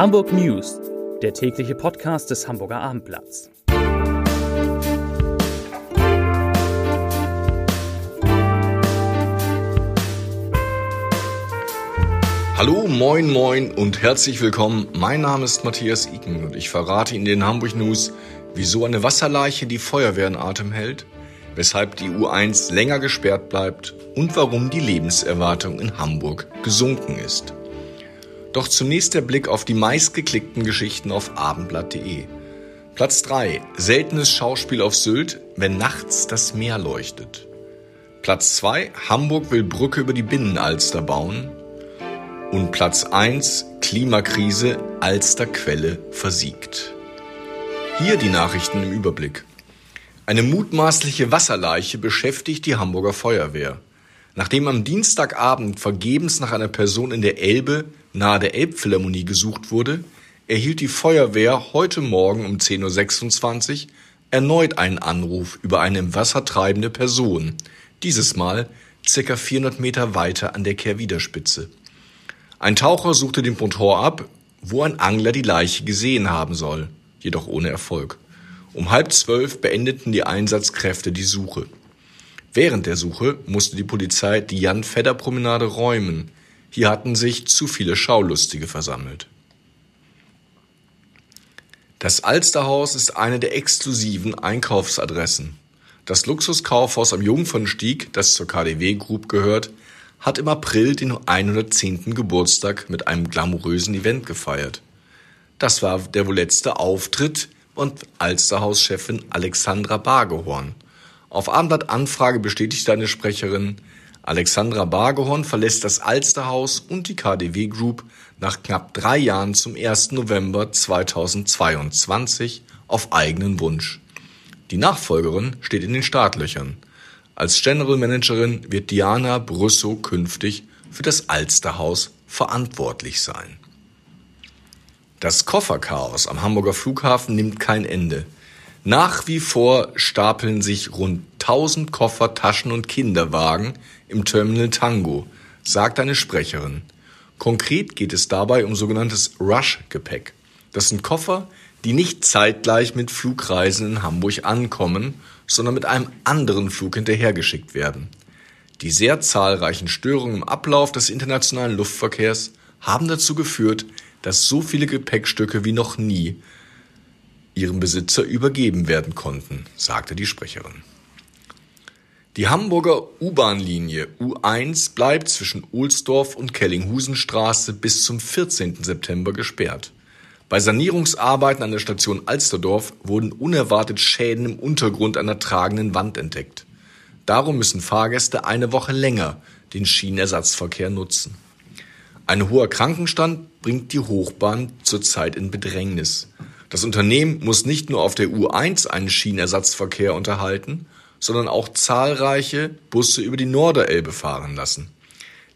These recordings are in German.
Hamburg News, der tägliche Podcast des Hamburger Abendblatts. Hallo, moin, moin und herzlich willkommen. Mein Name ist Matthias Iken und ich verrate Ihnen in den Hamburg News, wieso eine Wasserleiche die Feuerwehr in Atem hält, weshalb die U1 länger gesperrt bleibt und warum die Lebenserwartung in Hamburg gesunken ist. Doch zunächst der Blick auf die meistgeklickten Geschichten auf abendblatt.de. Platz 3. Seltenes Schauspiel auf Sylt, wenn nachts das Meer leuchtet. Platz 2. Hamburg will Brücke über die Binnenalster bauen. Und Platz 1. Klimakrise, Alsterquelle versiegt. Hier die Nachrichten im Überblick. Eine mutmaßliche Wasserleiche beschäftigt die Hamburger Feuerwehr. Nachdem am Dienstagabend vergebens nach einer Person in der Elbe nahe der Elbphilharmonie gesucht wurde, erhielt die Feuerwehr heute Morgen um 10.26 Uhr erneut einen Anruf über eine im Wasser treibende Person, dieses Mal circa 400 Meter weiter an der Kehrwiederspitze. Ein Taucher suchte den Motor ab, wo ein Angler die Leiche gesehen haben soll, jedoch ohne Erfolg. Um halb zwölf beendeten die Einsatzkräfte die Suche. Während der Suche musste die Polizei die Jan-Fedder-Promenade räumen. Hier hatten sich zu viele Schaulustige versammelt. Das Alsterhaus ist eine der exklusiven Einkaufsadressen. Das Luxuskaufhaus am Jungfernstieg, das zur KDW Group gehört, hat im April den 110. Geburtstag mit einem glamourösen Event gefeiert. Das war der wohl letzte Auftritt von Alsterhauschefin Alexandra Bargehorn. Auf Abendblatt Anfrage bestätigte eine Sprecherin, Alexandra Bargehorn verlässt das Alsterhaus und die KDW Group nach knapp drei Jahren zum 1. November 2022 auf eigenen Wunsch. Die Nachfolgerin steht in den Startlöchern. Als General Managerin wird Diana Brüssow künftig für das Alsterhaus verantwortlich sein. Das Kofferchaos am Hamburger Flughafen nimmt kein Ende. Nach wie vor stapeln sich rund 1000 Koffer, Taschen und Kinderwagen im Terminal Tango, sagt eine Sprecherin. Konkret geht es dabei um sogenanntes Rush-Gepäck. Das sind Koffer, die nicht zeitgleich mit Flugreisen in Hamburg ankommen, sondern mit einem anderen Flug hinterhergeschickt werden. Die sehr zahlreichen Störungen im Ablauf des internationalen Luftverkehrs haben dazu geführt, dass so viele Gepäckstücke wie noch nie ihrem Besitzer übergeben werden konnten, sagte die Sprecherin. Die Hamburger U-Bahn-Linie U1 bleibt zwischen Ohlsdorf und Kellinghusenstraße bis zum 14. September gesperrt. Bei Sanierungsarbeiten an der Station Alsterdorf wurden unerwartet Schäden im Untergrund einer tragenden Wand entdeckt. Darum müssen Fahrgäste eine Woche länger den Schienenersatzverkehr nutzen. Ein hoher Krankenstand bringt die Hochbahn zurzeit in Bedrängnis. Das Unternehmen muss nicht nur auf der U1 einen Schienenersatzverkehr unterhalten, sondern auch zahlreiche Busse über die Norderelbe fahren lassen.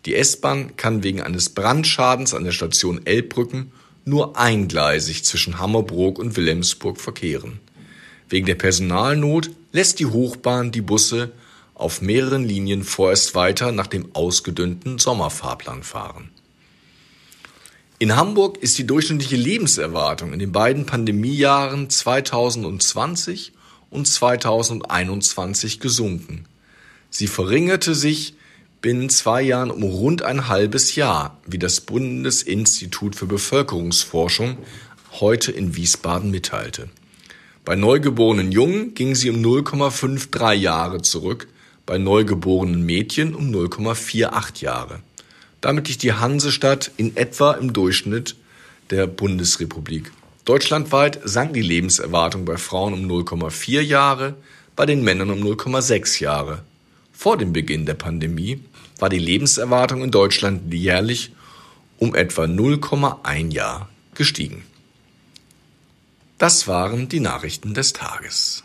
Die S-Bahn kann wegen eines Brandschadens an der Station Elbbrücken nur eingleisig zwischen Hammerbrook und Wilhelmsburg verkehren. Wegen der Personalnot lässt die Hochbahn die Busse auf mehreren Linien vorerst weiter nach dem ausgedünnten Sommerfahrplan fahren. In Hamburg ist die durchschnittliche Lebenserwartung in den beiden Pandemiejahren 2020 und 2021 gesunken. Sie verringerte sich binnen zwei Jahren um rund ein halbes Jahr, wie das Bundesinstitut für Bevölkerungsforschung heute in Wiesbaden mitteilte. Bei neugeborenen Jungen ging sie um 0,53 Jahre zurück, bei neugeborenen Mädchen um 0,48 Jahre. Damit liegt die Hansestadt in etwa im Durchschnitt der Bundesrepublik. Deutschlandweit sank die Lebenserwartung bei Frauen um 0,4 Jahre, bei den Männern um 0,6 Jahre. Vor dem Beginn der Pandemie war die Lebenserwartung in Deutschland jährlich um etwa 0,1 Jahr gestiegen. Das waren die Nachrichten des Tages.